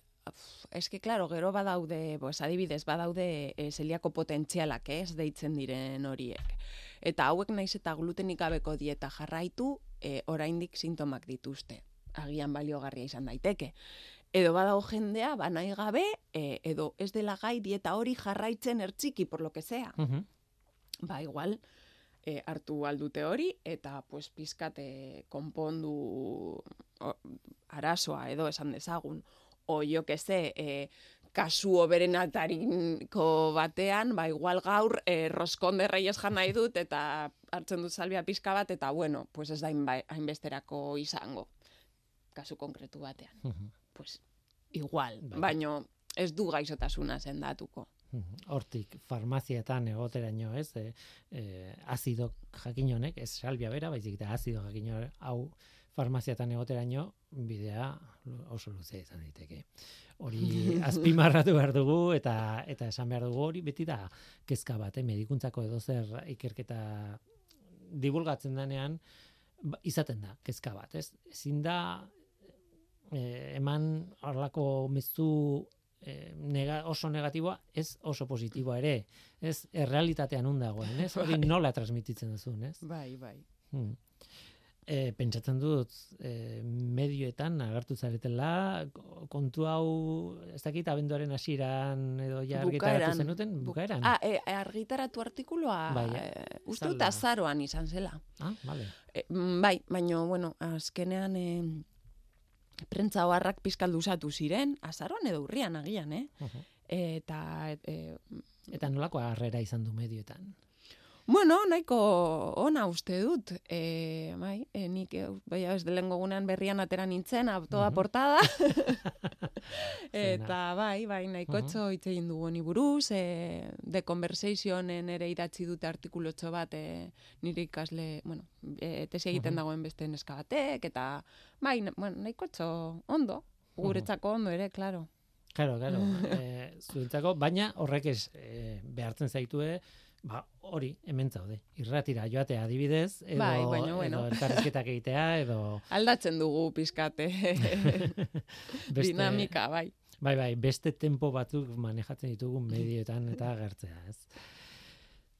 eske, claro, gero badaude, pues, adibidez, badaude e, zeliako potentzialak, ez, deitzen diren horiek. Eta hauek naiz eta glutenik gabeko dieta jarraitu, e, oraindik sintomak dituzte. Agian baliogarria izan daiteke. Edo badago jendea, ba nahi gabe, e, edo ez dela gai dieta hori jarraitzen ertziki, por lo que sea. mhm, ba igual e, hartu aldute hori eta pues pizkat e, konpondu o, arazoa edo esan dezagun o jo que se e, kasu oberenatariko batean, ba igual gaur e, roskonde reyes jan nahi dut eta hartzen dut salbia pizka bat eta bueno, pues ez da hainbesterako izango kasu konkretu batean. Pues igual, Bai. baino ez du gaixotasuna sendatuko. Hortik farmaziatan egoteraino, ez? E, e, azido jakin honek, ez salbia bera, baizik eta azido jakin hau farmaziatan egoteraino bidea oso luzea izan daiteke. Hori *laughs* azpimarratu behar dugu eta eta esan behar dugu hori beti da kezka bat, eh? medikuntzako edo zer ikerketa divulgatzen denean ba, izaten da kezka bat, ez? Ezin da eh, eman horlako mezu eh, nega, oso negatiboa, ez oso positiboa ere. Ez errealitatean un dagoen, ez? Hori *laughs* nola transmititzen duzun, ez? Bai, bai. Hmm. E, pentsatzen dut e, medioetan agertu zaretela ko- kontu hau ez dakit abenduaren hasieran edo ja argitaratu zenuten Bu- bukaeran Ah, e, argitaratu artikuloa, Bai, eh, uste dut azaroan izan zela. ah vale E, bai, baina, bueno, azkenean e, prentza oharrak pizkal luzatu ziren, azaroan edo urrian agian, eh? Ujú. Eta, e, eta nolako harrera izan du medioetan bueno, nahiko ona uste dut. E, bai, e, e, bai, ez delengo gunean berrian atera nintzen, a toda Mhm. portada. *laughs* Eta bai, bai, nahiko Mhm. etxo hitz egin dugu honi buruz, e, The Conversationen ere idatzi dute artikulotxo bat e, nire ikasle, bueno, e, tesi egiten Mhm. dagoen beste neska batek, eta bai, bueno, nahiko ondo, guretzako ondo ere, claro. Claro, claro. *laughs* e, zuentzako, baina horrek ez e, behartzen zaitue, ba, hori, hemen zaude. Irratira joatea adibidez, edo, Bai, baina bueno. edo elkarrizketak egitea, edo *laughs* Aldatzen dugu pizkate *laughs* beste, dinamika, bai. Bai, bai, beste tempo batzuk manejatzen ditugu medioetan eta agertzea, ez?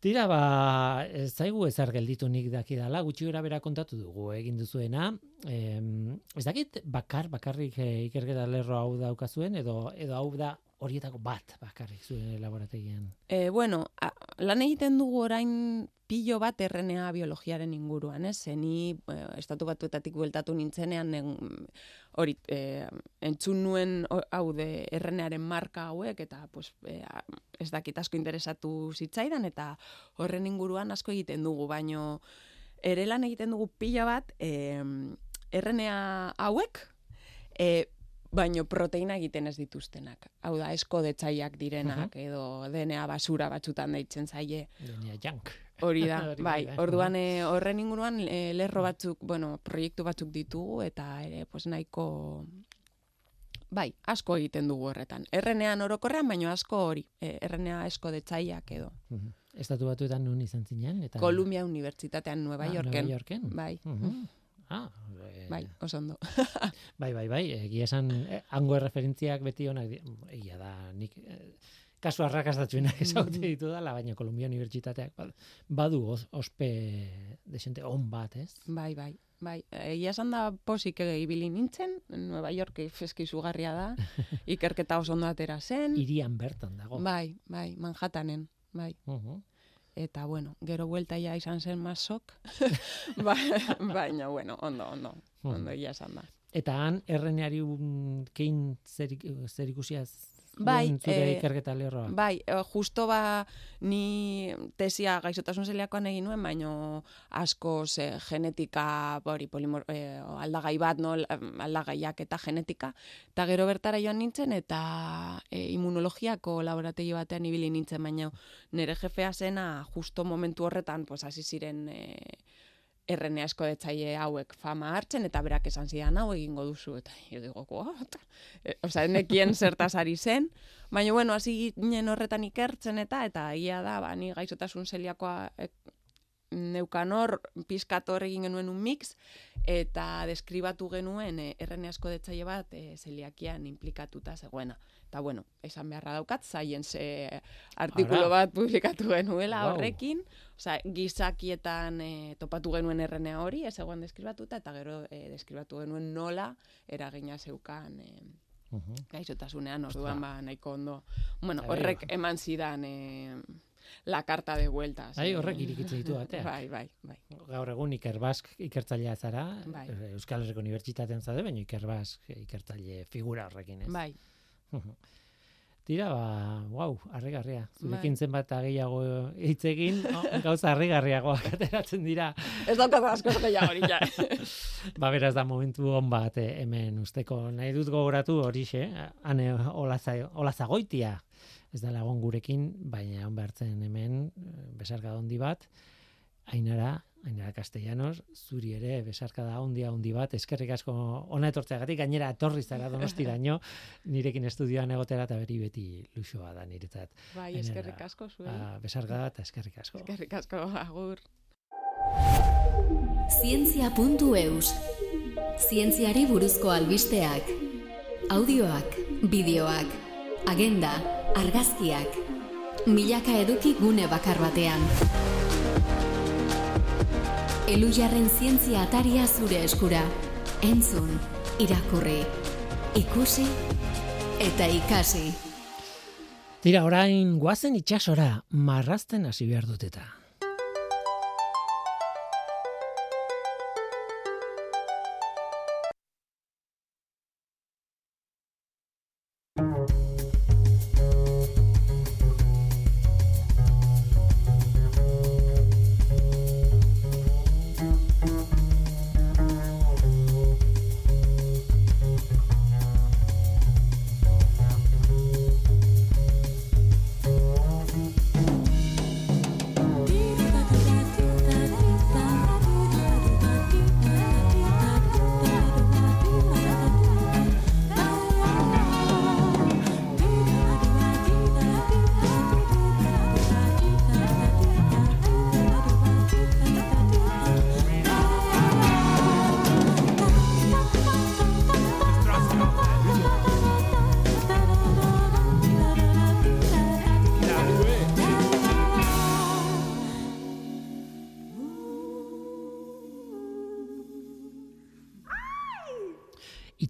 Tira, ba, ez zaigu ezar gelditu nik dakidala, gutxi gara bera kontatu dugu egin duzuena. Em, ez dakit bakar, bakarrik eh, ikerketa lerro hau daukazuen, edo, edo hau da horietako bat bakarrik zuen laborategian. E, bueno, a, lan egiten dugu orain pilo bat RNA biologiaren inguruan, ez? Ze ni eh, estatu batuetatik bueltatu nintzenean en- hori eh, entzun nuen hau de RNAren marka hauek eta pues, eh, ez dakit asko interesatu zitzaidan eta horren inguruan asko egiten dugu, baino ere lan egiten dugu pila bat eh, RNA hauek eh, baino proteina egiten ez dituztenak. Hau da, esko detzaiak direnak, edo DNA basura batzutan deitzen zaie. DNA junk. Hori da, *laughs* Hori bai, bai. orduan eh, horren inguruan eh, lerro batzuk, bueno, proiektu batzuk ditugu eta ere, pues nahiko bai, asko egiten dugu horretan. Errenean orokorrean, baino asko hori, eh, errenea esko detzaiak edo. Mhm. Estatu batuetan nun izan zinen? Eta... Columbia Unibertsitatean Nueva Ah, Yorken. Nueva Yorken. Bai, Mhm. Ah, eh, bai, oso ondo. *laughs* Bai, bai, bai, egia esan, eh, hango erreferentziak beti onak, egia da, nik eh, kasu arrakastatxuenak Mm-hmm. ezagutu ditu dala, baina Kolumbia Unibertsitateak bad- badu os- ospe desente on bat, ez? Bai, bai, bai. Egia esan da posik ibili nintzen, Nueva York feski izugarria da, *laughs* ikerketa oso ondo atera zen. Irian bertan dago. Bai, bai, Manhattanen, bai. Mhm. Eta, bueno, gero buelta ja izan zen masok. *laughs* ba, baina, bueno, ondo, ondo, ondo egia esan da. Eta han, erreneari un, kein zerik, zerikusiaz Bai, duen zure ikerketa lerroa. Bai, eh, justo ba ni tesia gaixotasun zeliakoan egin nuen, baino asko ze genetika, hori polimor, eh, aldagai bat, no, aldagaiak eta genetika. Eta gero bertara joan nintzen eta eh, immunologiako laborategi batean ibili nintzen, baina nire jefea zena justo momentu horretan pues hasi ziren eh, errene asko detzaile hauek fama hartzen eta berak esan zidan hau egingo duzu eta jo digo, what? E, Osea, nekien zertaz ari zen, baina bueno, hasi ginen horretan ikertzen eta eta egia da, ba, ni gaixotasun zeliakoa e, neukan hor, pizkat hor egin genuen un mix, eta deskribatu genuen e, errene asko detzaile bat e, zeliakian implikatuta zegoena. Eta bueno, esan beharra daukat, science artikulu Ara. bat publikatu genuela Wow. horrekin, Osea, gizakietan e, topatu genuen errenea hori, ez egoan deskribatuta, eta gero e, deskribatu genuen nola eragina zeukan e, gaixotasunean, orduan ba, nahiko ondo. Bueno, horrek eman zidan e, la carta de vueltas. Bai, horrek irikitzen ditu *laughs* ateak. Bai, bai, bai. Gaur egun Ikerbask ikertzailea zara, Bai. eh, Euskal Herriko Unibertsitatean zade, baina Ikerbask ikertzaile figura horrekin, ez? Bai, *laughs* Tira, ba, wow, harrigarria. Zurekin Bai. zenbat gehiago hitz egin, oh, gauza harrigarriagoak *laughs* ateratzen dira. ez daukat asko gehiago ja. *laughs* Ba, beraz da momentu on bat eh, hemen usteko. Nahi dut gogoratu horixe, ane olaza, olazagoitia. Ez da lagun gurekin, baina on behartzen hemen eh, besarka handi bat. Ainara, Ainara Castellanos, zuri ere besarkada handia handi bat, eskerrik asko ona etortzeagatik, gainera etorri zara donostiraino, nirekin estudioan egotera eta beri beti luxoa da niretzat. Bai, eskerrik asko zuei. Ba, besarkada eta eskerrik asko. Eskerrik asko, agur. Zientzia.eus Zientziari buruzko albisteak Audioak, bideoak, agenda, argazkiak Milaka eduki gune bakar batean Elujarren zientzia ataria zure eskura. Entzun, irakurri, ikusi eta ikasi. Tira, orain guazen itxasora, marrazten hasi behar dut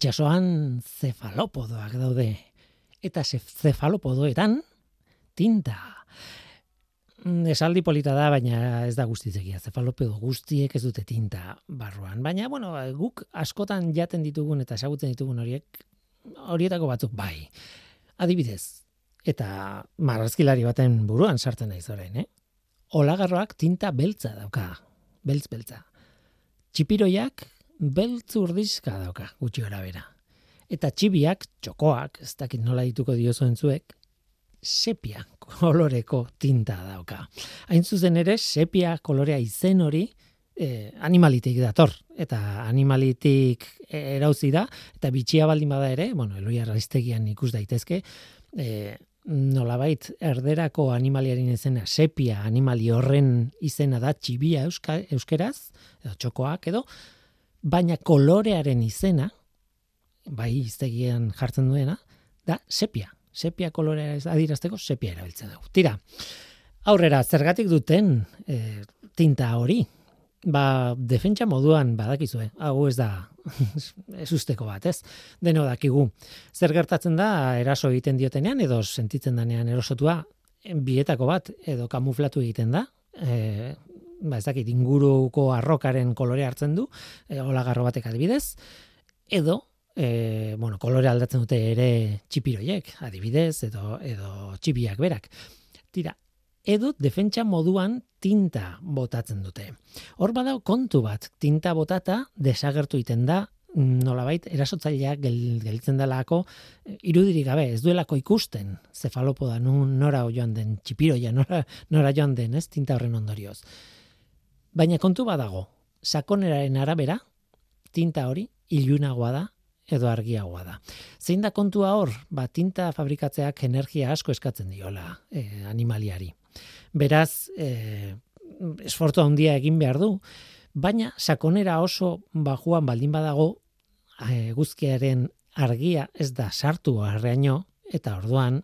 Itxasoan zefalopodoak daude. Eta ze- zefalopodoetan tinta. Mm, Esaldi polita da, baina ez da guztitzegia. Zefalopodo guztiek ez dute tinta barruan. Baina, bueno, guk askotan jaten ditugun eta ezagutzen ditugun horiek, horietako batzuk bai. Adibidez, eta marrazkilari baten buruan sartzen naiz orain, eh? Olagarroak tinta beltza dauka. Beltz beltza. Txipiroiak beltz urdizka dauka, gutxi gora bera. Eta txibiak, txokoak, ez dakit nola dituko diozuen zuek, sepia koloreko tinta dauka. Hain zuzen ere, sepia kolorea izen hori eh, animalitik dator. Eta animalitik erauzi da, eta bitxia baldin bada ere, bueno, eloia raiztegian ikus daitezke, eh, nolabait erderako animaliaren izena sepia animali horren izena da txibia euska, euskeraz, edo txokoak edo, baina kolorearen izena, bai iztegian jartzen duena, da sepia sepia kolorea adirazteko sepia erabiltzen dugu. Tira, aurrera zergatik duten e, tinta hori, ba, defentsa moduan badakizue, hau ez da *laughs* ez usteko bat, ez? Deno dakigu. Zer gertatzen da, eraso egiten diotenean, edo sentitzen danean erosotua, bietako bat, edo kamuflatu egiten da, e, ba ez dakit, inguruko arrokaren kolore hartzen du, e, olagarro batek adibidez, edo e, bueno, kolore aldatzen dute ere txipiroiek, adibidez, edo, edo txibiak berak. Tira, edo defentsa moduan tinta botatzen dute. Hor badau kontu bat, tinta botata desagertu iten da, nolabait erasotzaileak gel, gelditzen delako irudirik gabe, ez duelako ikusten zefalopoda nora joan den txipiroia, nora, nora joan den, ez tinta horren ondorioz. Baina kontu badago, sakoneraren arabera, tinta hori ilunagoa da edo argiagoa da. Zein da kontua hor? Ba, tinta fabrikatzeak energia asko eskatzen diola e, animaliari. Beraz, e, esfortu handia egin behar du, baina sakonera oso bajuan baldin badago e, guzkiaren argia ez da sartu arreaino, eta orduan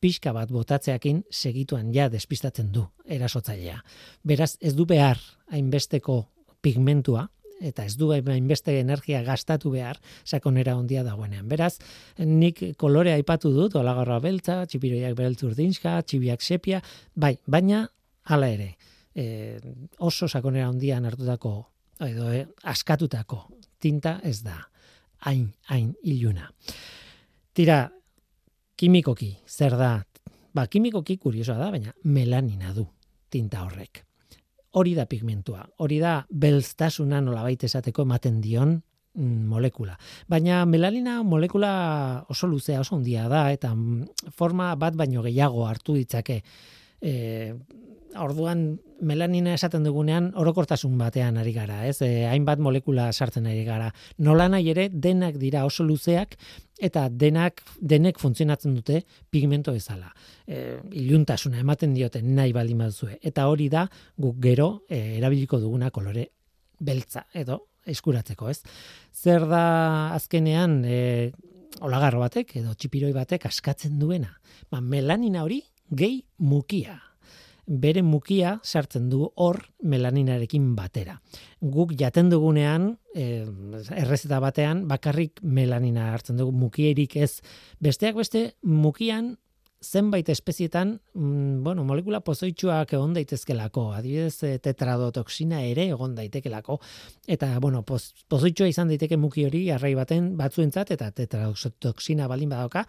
pixka bat botatzeakin segituan ja despistatzen du erasotzailea. Beraz, ez du behar hainbesteko pigmentua, eta ez du hainbeste energia gastatu behar sakonera ondia dagoenean. Beraz, nik kolore aipatu dut, olagarra beltza, txipiroiak beltz urdinska, txibiak sepia, bai, baina hala ere, e, oso sakonera ondian hartutako, edo e, askatutako tinta ez da, hain, hain iluna. Tira, kimikoki, zer da? Ba, kimikoki kuriosoa da, baina melanina du tinta horrek hori da pigmentua, hori da belztasuna nolabait esateko ematen dion mm, molekula. Baina melanina molekula oso luzea, oso handia da, eta mm, forma bat baino gehiago hartu ditzake. E, orduan melanina esaten dugunean orokortasun batean ari gara, ez? E, hainbat molekula sartzen ari gara. Nola nahi ere denak dira oso luzeak eta denak denek funtzionatzen dute pigmento bezala. E, iluntasuna ematen diote nahi baldin baduzue eta hori da guk gero e, erabiliko duguna kolore beltza edo eskuratzeko, ez? Zer da azkenean e, olagarro batek edo txipiroi batek askatzen duena? Ba, melanina hori gehi mukia. Bere mukia sartzen du hor melaninarekin batera. Guk jaten dugunean, e, errezeta batean, bakarrik melanina hartzen dugu. Mukierik ez. Besteak beste, mukian zenbait espezietan, mm, bueno, molekula pozoitxuak egon daitezkelako, adibidez eh, tetradotoxina ere egon daitekelako, eta, bueno, poz, pozoitxua izan daiteke muki hori arrai baten batzuentzat, eta tetradotoxina balin badauka,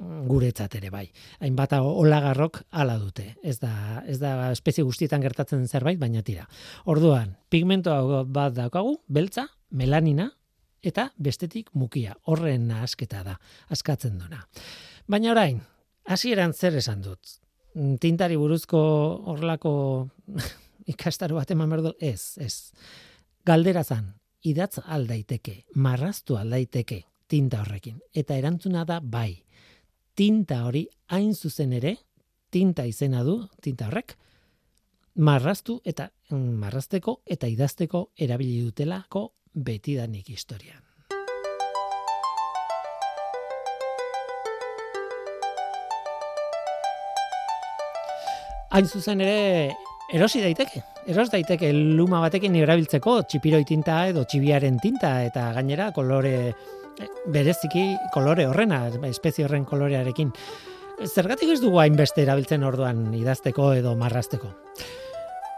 guretzat ere bai. Hainbat olagarrok hala dute. Ez da, ez da espezie guztietan gertatzen zerbait, baina tira. Orduan, pigmento bat daukagu, beltza, melanina, eta bestetik mukia. Horren asketa da, askatzen duna. Baina orain, hasieran zer esan dut? Tintari buruzko horlako *laughs* ikastaru bat eman berdo? Ez, ez. Galdera zan, idatz aldaiteke, marraztu aldaiteke tinta horrekin. Eta erantzuna da bai tinta hori hain zuzen ere, tinta izena du, tinta horrek, marraztu eta mm, marrazteko eta idazteko erabili dutelako betidanik historian. Hain zuzen ere, erosi daiteke. Eros daiteke luma batekin erabiltzeko txipiroi tinta edo txibiaren tinta eta gainera kolore bereziki kolore horrena, espezie horren kolorearekin. Zergatik ez dugu hainbeste erabiltzen orduan idazteko edo marrasteko?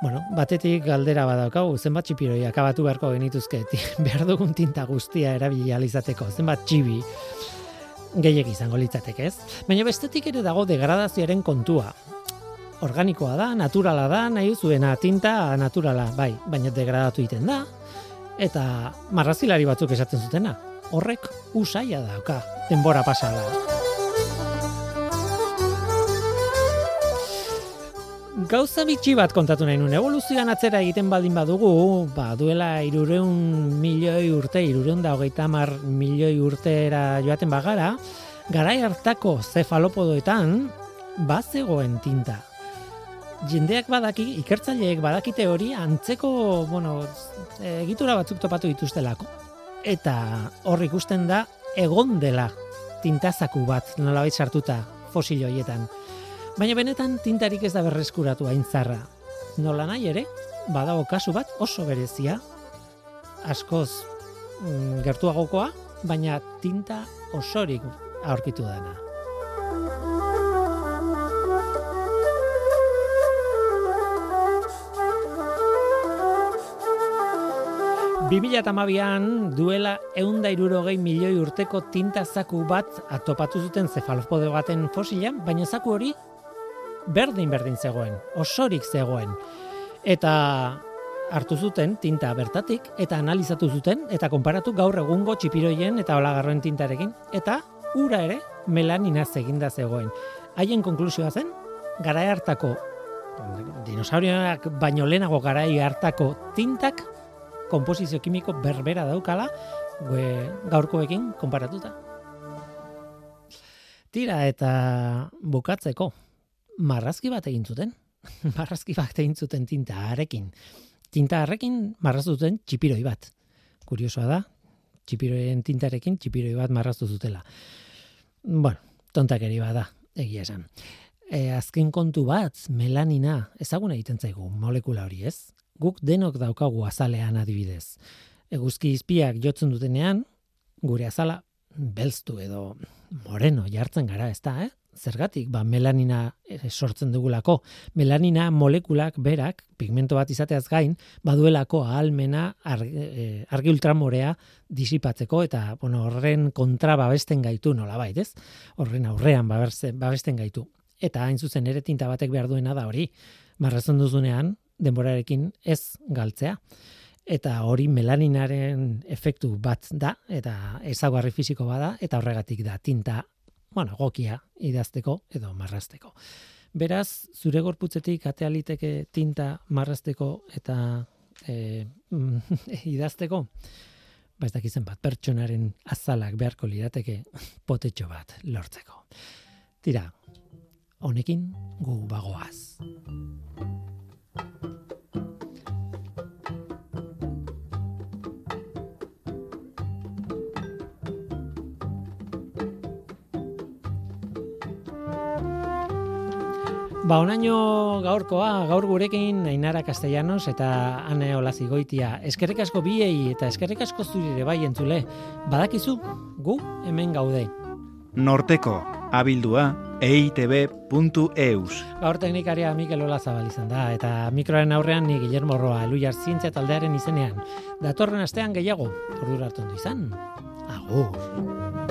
Bueno, batetik galdera badaukagu, zenbat txipiroi akabatu beharko genituzke, *laughs* behar dugun tinta guztia erabili alizateko, zenbat txibi gehiek izango litzateke ez. Baina bestetik ere dago degradazioaren kontua. Organikoa da, naturala da, nahi zuena tinta naturala, bai, baina degradatu egiten da, eta marrazilari batzuk esaten zutena, horrek usaia dauka denbora pasada. Gauza bitxi bat kontatu nahi nuen, evoluzioan atzera egiten baldin badugu, ba, duela irureun milioi urte, irureun da hogeita mar milioi urtera joaten bagara, garai hartako zefalopodoetan, bazegoen tinta. Jendeak badaki, ikertzaileek badakite hori, antzeko, bueno, egitura batzuk topatu dituztelako eta hor ikusten da egon dela tintazaku bat nolabait sartuta fosil hoietan. Baina benetan tintarik ez da berreskuratu aintzarra. Nola nahi ere, badago kasu bat oso berezia, askoz mm, gertuagokoa, baina tinta osorik aurkitu dana. 2008an duela eunda irurogei milioi urteko tinta zaku bat atopatu zuten zefalopode baten fosilan, baina zaku hori berdin-berdin zegoen, osorik zegoen. Eta hartu zuten tinta bertatik eta analizatu zuten eta konparatu gaur egungo txipiroien eta olagarroen tintarekin eta ura ere melanina zeginda zegoen. Haien konklusioa zen, garai hartako dinosaurioak baino lehenago garai hartako tintak komposizio kimiko berbera daukala gaurkoekin konparatuta. Tira eta bukatzeko, marrazki bat egin zuten. *laughs* marrazki bat egin zuten tinta arekin. Tinta arekin marraztu zuten txipiroi bat. Kuriosoa da, txipiroien tintarekin txipiroi bat marraztu zutela. Bueno, tontakeri da, egia esan. E, azken kontu bat, melanina, ezaguna egiten zaigu molekula hori ez? Guk denok daukagu azalean adibidez. Eguzki izpiak jotzen dutenean, gure azala belztu edo moreno jartzen gara, ez da, eh? zergatik ba melanina eh, sortzen dugulako melanina molekulak berak pigmento bat izateaz gain baduelako ahalmena argi, eh, argi ultramorea disipatzeko eta bueno horren kontra babesten gaitu nolabait ez horren aurrean babesten gaitu eta hain zuzen ere tinta batek behar duena da hori marrazten duzunean denborarekin ez galtzea eta hori melaninaren efektu bat da eta ezagarri fisiko bada eta horregatik da tinta bueno, gokia idazteko edo marrasteko. Beraz, zure gorputzetik atea liteke tinta marrasteko eta e, *laughs* idazteko, ba ez dakizen bat, pertsonaren azalak beharko lirateke potetxo bat lortzeko. Tira, honekin gu bagoaz. Ba, onaino gaurkoa, gaur gurekin Ainara Castellanos eta Ane Olazigoitia. Eskerrik asko biei eta eskerrik asko zurire bai entzule. Badakizu, gu hemen gaude. Norteko, abildua, eitb.eus. Gaur teknikaria Mikel Olazabal izan da, eta mikroaren aurrean ni Guillermo Roa, eluiar zientzia taldearen izenean. Datorren astean gehiago, ordu hartu izan. Agur.